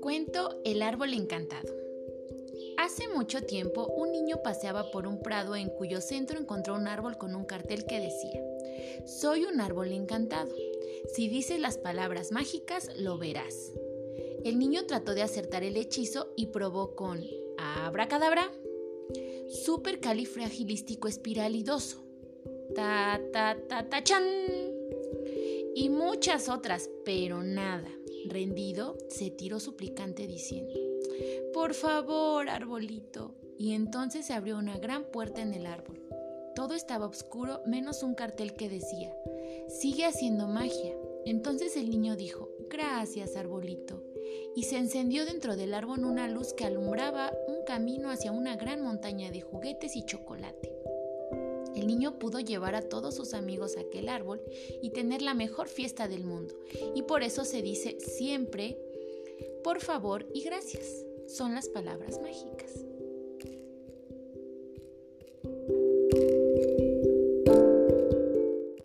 Cuento El árbol encantado. Hace mucho tiempo un niño paseaba por un prado en cuyo centro encontró un árbol con un cartel que decía, Soy un árbol encantado. Si dices las palabras mágicas, lo verás. El niño trató de acertar el hechizo y probó con abracadabra, supercalifragilístico espiralidoso, ta ta ta ta chan y muchas otras, pero nada. Rendido, se tiró suplicante diciendo, Por favor, arbolito. Y entonces se abrió una gran puerta en el árbol. Todo estaba oscuro menos un cartel que decía, Sigue haciendo magia. Entonces el niño dijo, Gracias, arbolito. Y se encendió dentro del árbol una luz que alumbraba un camino hacia una gran montaña de juguetes y chocolate. El niño pudo llevar a todos sus amigos a aquel árbol y tener la mejor fiesta del mundo. Y por eso se dice siempre, por favor y gracias. Son las palabras mágicas.